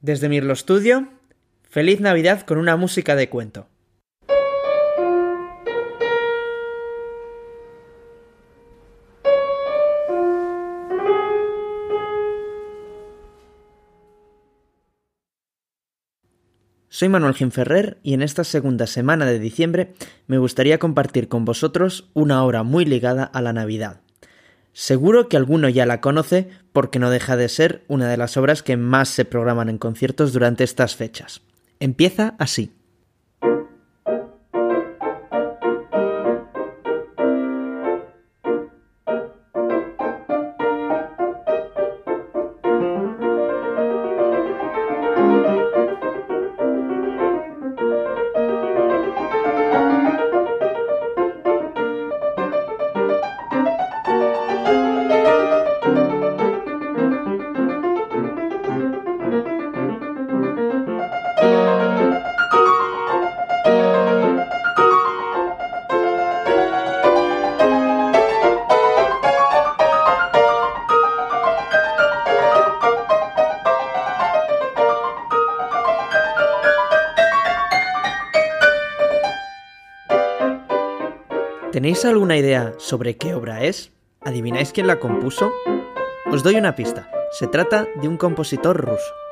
Desde Mirlo Studio, feliz Navidad con una música de cuento. Soy Manuel Ginferrer y en esta segunda semana de diciembre me gustaría compartir con vosotros una hora muy ligada a la Navidad. Seguro que alguno ya la conoce porque no deja de ser una de las obras que más se programan en conciertos durante estas fechas. Empieza así. ¿Tenéis alguna idea sobre qué obra es? ¿Adivináis quién la compuso? Os doy una pista. Se trata de un compositor ruso.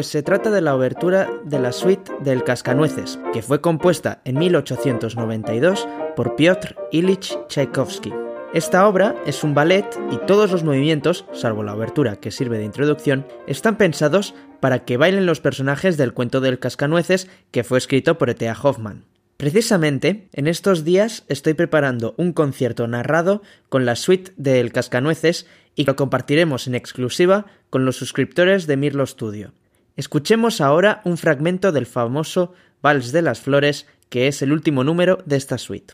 Pues se trata de la obertura de la suite del Cascanueces, que fue compuesta en 1892 por Piotr Ilich Tchaikovsky. Esta obra es un ballet y todos los movimientos, salvo la obertura que sirve de introducción, están pensados para que bailen los personajes del cuento del Cascanueces que fue escrito por E.T.A. Hoffman. Precisamente, en estos días estoy preparando un concierto narrado con la suite del Cascanueces y lo compartiremos en exclusiva con los suscriptores de Mirlo Studio. Escuchemos ahora un fragmento del famoso Vals de las Flores, que es el último número de esta suite.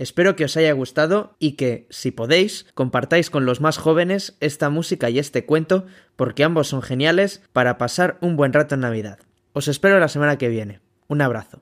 Espero que os haya gustado y que, si podéis, compartáis con los más jóvenes esta música y este cuento, porque ambos son geniales para pasar un buen rato en Navidad. Os espero la semana que viene. Un abrazo.